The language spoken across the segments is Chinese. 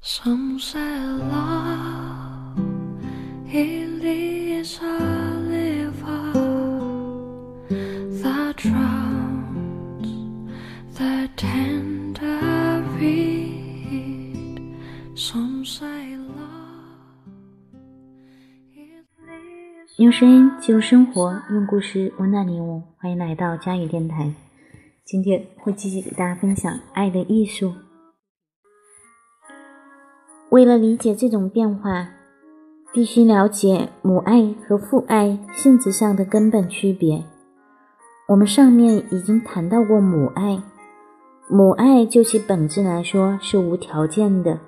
Some say love it leads a river that drowns the tender reed. Some say love it leads. 用声音记录生活，用故事温暖你我。欢迎来到佳宇电台。今天会继续给大家分享《爱的艺术》。为了理解这种变化，必须了解母爱和父爱性质上的根本区别。我们上面已经谈到过母爱，母爱就其本质来说是无条件的。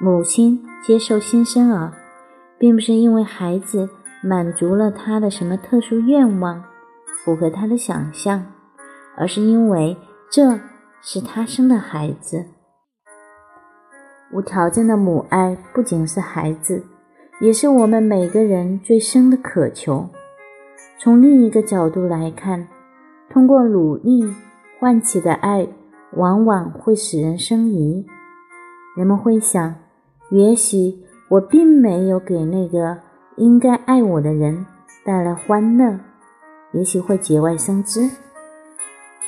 母亲接受新生儿，并不是因为孩子满足了他的什么特殊愿望，符合他的想象，而是因为这是他生的孩子。无条件的母爱不仅是孩子，也是我们每个人最深的渴求。从另一个角度来看，通过努力唤起的爱，往往会使人生疑。人们会想，也许我并没有给那个应该爱我的人带来欢乐，也许会节外生枝。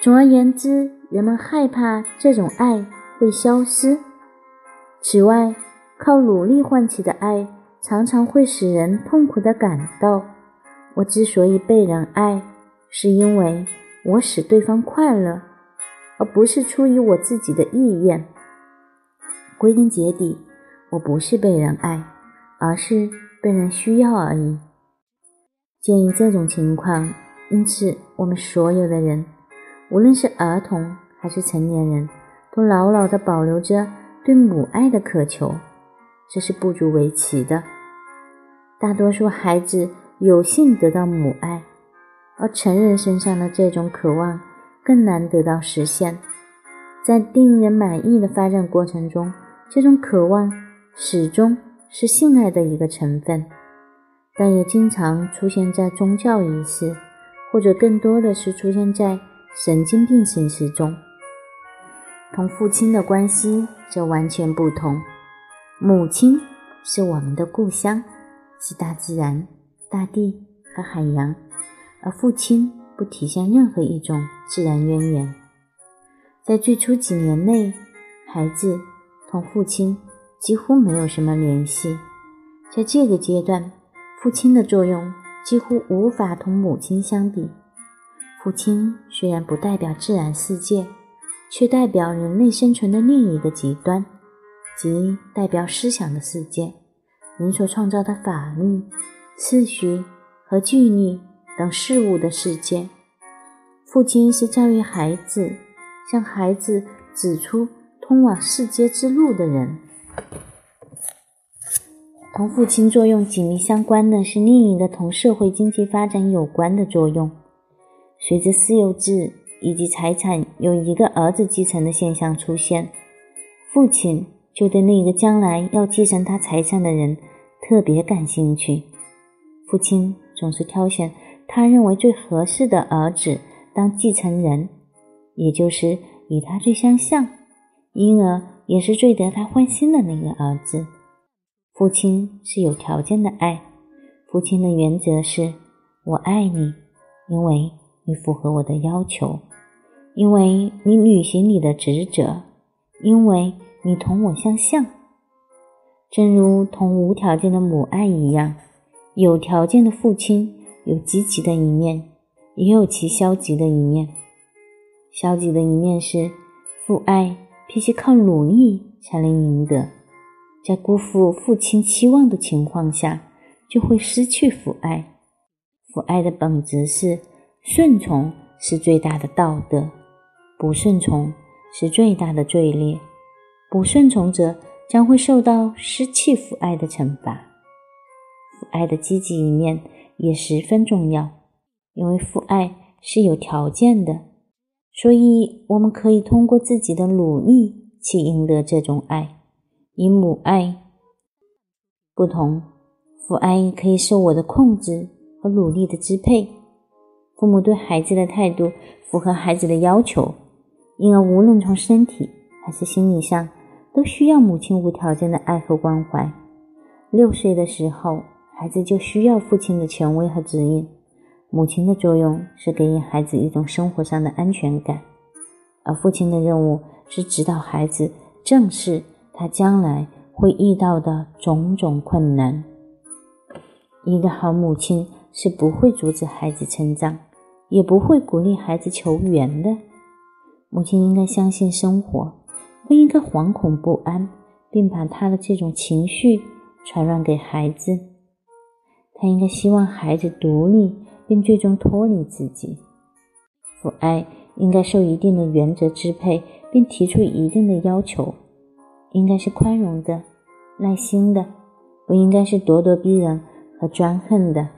总而言之，人们害怕这种爱会消失。此外，靠努力唤起的爱，常常会使人痛苦地感到：我之所以被人爱，是因为我使对方快乐，而不是出于我自己的意愿。归根结底，我不是被人爱，而是被人需要而已。鉴于这种情况，因此我们所有的人，无论是儿童还是成年人，都牢牢地保留着。对母爱的渴求，这是不足为奇的。大多数孩子有幸得到母爱，而成人身上的这种渴望更难得到实现。在令人满意的发展过程中，这种渴望始终是性爱的一个成分，但也经常出现在宗教仪式，或者更多的是出现在神经病形式中。同父亲的关系则完全不同。母亲是我们的故乡，是大自然、大地和海洋，而父亲不体现任何一种自然渊源。在最初几年内，孩子同父亲几乎没有什么联系。在这个阶段，父亲的作用几乎无法同母亲相比。父亲虽然不代表自然世界。却代表人类生存的另一个极端，即代表思想的世界，人所创造的法律、秩序和纪律等事物的世界。父亲是教育孩子、向孩子指出通往世界之路的人。同父亲作用紧密相关的是另一个同社会经济发展有关的作用。随着私有制。以及财产由一个儿子继承的现象出现，父亲就对那个将来要继承他财产的人特别感兴趣。父亲总是挑选他认为最合适的儿子当继承人，也就是与他最相像，因而也是最得他欢心的那个儿子。父亲是有条件的爱，父亲的原则是：我爱你，因为你符合我的要求。因为你履行你的职责，因为你同我相像，正如同无条件的母爱一样，有条件的父亲有积极的一面，也有其消极的一面。消极的一面是，父爱必须靠努力才能赢得，在辜负父亲期望的情况下，就会失去父爱。父爱的本质是顺从，是最大的道德。不顺从是最大的罪孽，不顺从者将会受到失去父爱的惩罚。父爱的积极一面也十分重要，因为父爱是有条件的，所以我们可以通过自己的努力去赢得这种爱。以母爱不同，父爱可以受我的控制和努力的支配。父母对孩子的态度符合孩子的要求。因而，无论从身体还是心理上，都需要母亲无条件的爱和关怀。六岁的时候，孩子就需要父亲的权威和指引。母亲的作用是给予孩子一种生活上的安全感，而父亲的任务是指导孩子正视他将来会遇到的种种困难。一个好母亲是不会阻止孩子成长，也不会鼓励孩子求援的。母亲应该相信生活，不应该惶恐不安，并把他的这种情绪传染给孩子。他应该希望孩子独立。并最终脱离自己，父爱应该受一定的原则支配，并提出一定的要求，应该是宽容的、耐心的，不应该是咄咄逼人和专横的。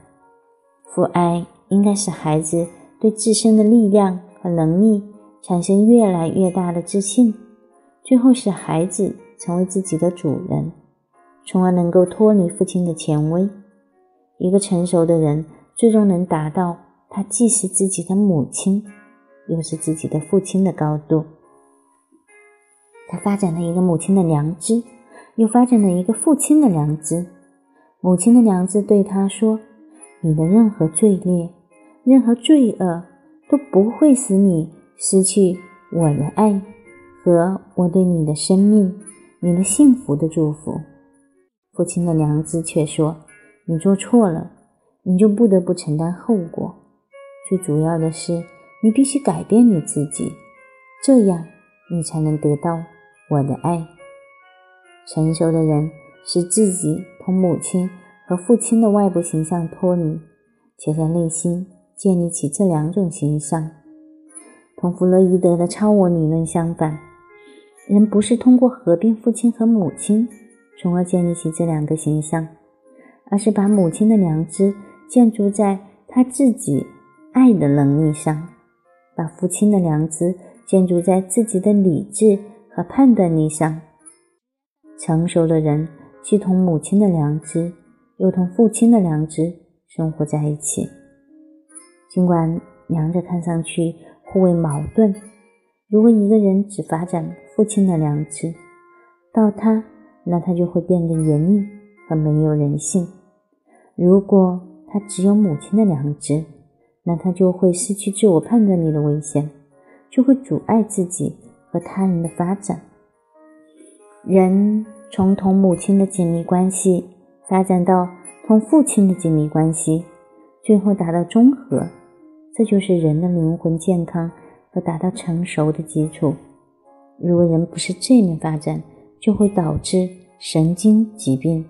父爱应该使孩子对自身的力量和能力产生越来越大的自信，最后使孩子成为自己的主人，从而能够脱离父亲的权威。一个成熟的人。最终能达到他既是自己的母亲，又是自己的父亲的高度。他发展了一个母亲的良知，又发展了一个父亲的良知。母亲的良知对他说：“你的任何罪孽、任何罪恶都不会使你失去我的爱和我对你的生命、你的幸福的祝福。”父亲的良知却说：“你做错了。”你就不得不承担后果。最主要的是，你必须改变你自己，这样你才能得到我的爱。成熟的人使自己同母亲和父亲的外部形象脱离，且在内心建立起这两种形象。同弗洛伊德的超我理论相反，人不是通过合并父亲和母亲，从而建立起这两个形象，而是把母亲的良知。建筑在他自己爱的能力上，把父亲的良知建筑在自己的理智和判断力上。成熟的人既同母亲的良知，又同父亲的良知生活在一起。尽管两者看上去互为矛盾，如果一个人只发展父亲的良知，到他，那他就会变得严厉和没有人性。如果他只有母亲的良知，那他就会失去自我判断力的危险，就会阻碍自己和他人的发展。人从同母亲的紧密关系发展到同父亲的紧密关系，最后达到中和，这就是人的灵魂健康和达到成熟的基础。如果人不是这面发展，就会导致神经疾病。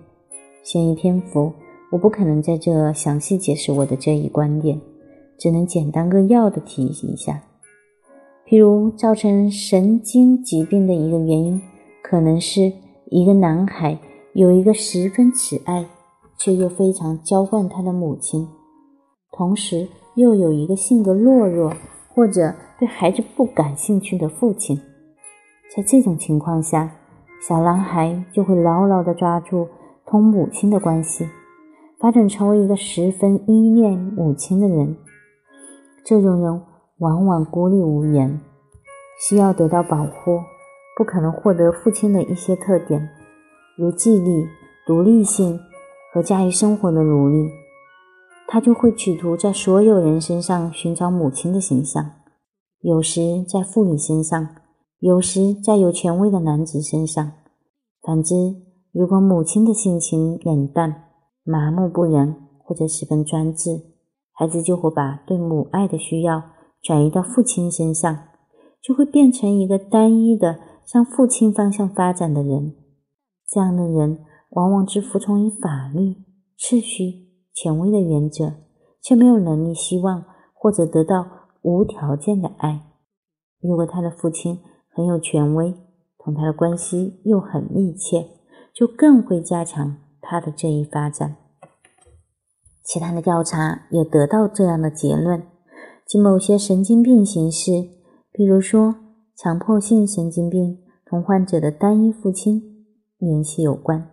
限于篇幅。我不可能在这详细解释我的这一观点，只能简单扼要的提一下。譬如，造成神经疾病的一个原因，可能是一个男孩有一个十分慈爱却又非常娇惯他的母亲，同时又有一个性格懦弱或者对孩子不感兴趣的父亲。在这种情况下，小男孩就会牢牢地抓住同母亲的关系。发展成为一个十分依恋母亲的人，这种人往往孤立无援，需要得到保护，不可能获得父亲的一些特点，如纪律、独立性和驾驭生活的努力。他就会企图在所有人身上寻找母亲的形象，有时在妇女身上，有时在有权威的男子身上。反之，如果母亲的性情冷淡，麻木不仁或者十分专制，孩子就会把对母爱的需要转移到父亲身上，就会变成一个单一的向父亲方向发展的人。这样的人往往只服从于法律、秩序、权威的原则，却没有能力希望或者得到无条件的爱。如果他的父亲很有权威，同他的关系又很密切，就更会加强。他的这一发展，其他的调查也得到这样的结论：即某些神经病形式，比如说强迫性神经病，同患者的单一父亲联系有关；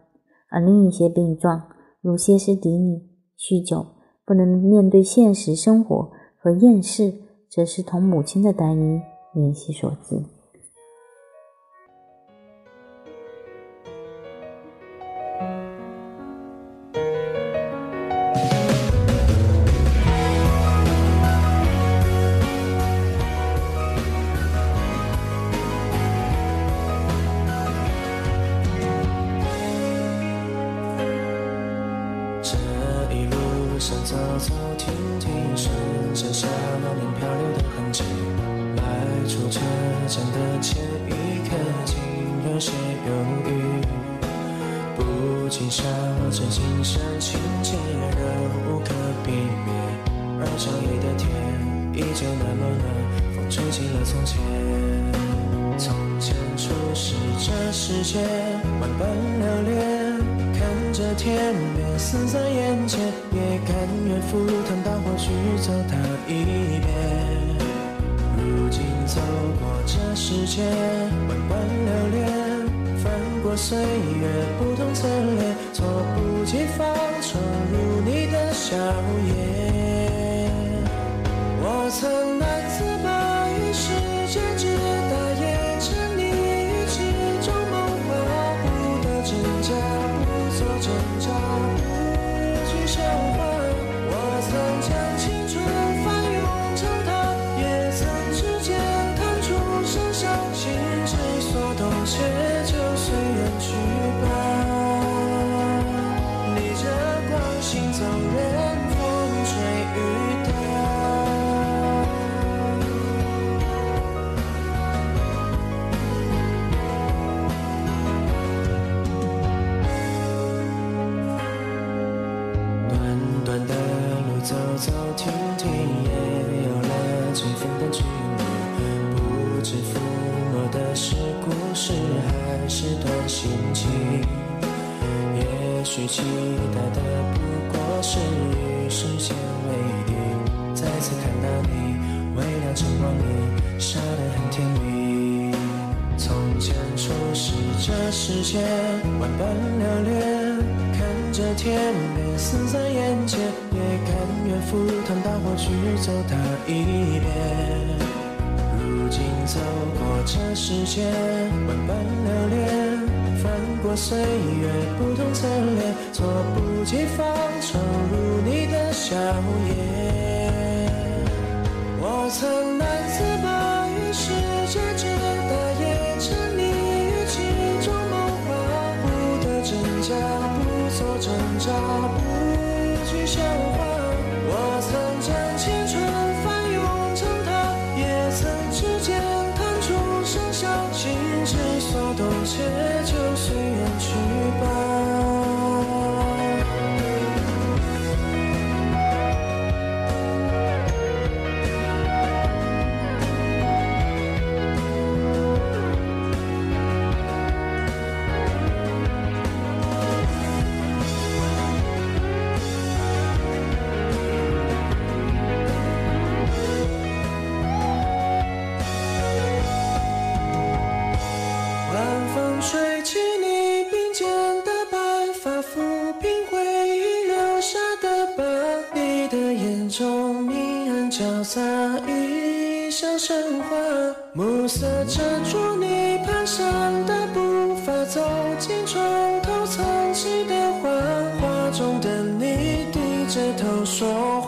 而另一些病状，如歇斯底里、酗酒、不能面对现实生活和厌世，则是同母亲的单一联系所致。天依旧那么冷，风吹起了从前。从前初识这世界，万般留恋。看着天边死在眼前，也甘愿赴汤蹈火去走它一遍。如今走过这世界，万般留恋。翻过岁月不同侧脸，猝不及防闯入你的笑颜。也许期待的不过是与时间为敌。再次看到你，微亮晨光里，笑得很甜蜜。从前初识这世界，万般留恋。看着天边死在眼前，也甘愿赴汤蹈火去走它一遍。如今走过这世界，万般留恋。过岁月不同侧脸，猝不及防闯入你的笑颜。我曾难自之所动，且就随缘去。一笑生花。暮色遮住你蹒跚的步伐，走进床头藏起的画，画中的你低着头说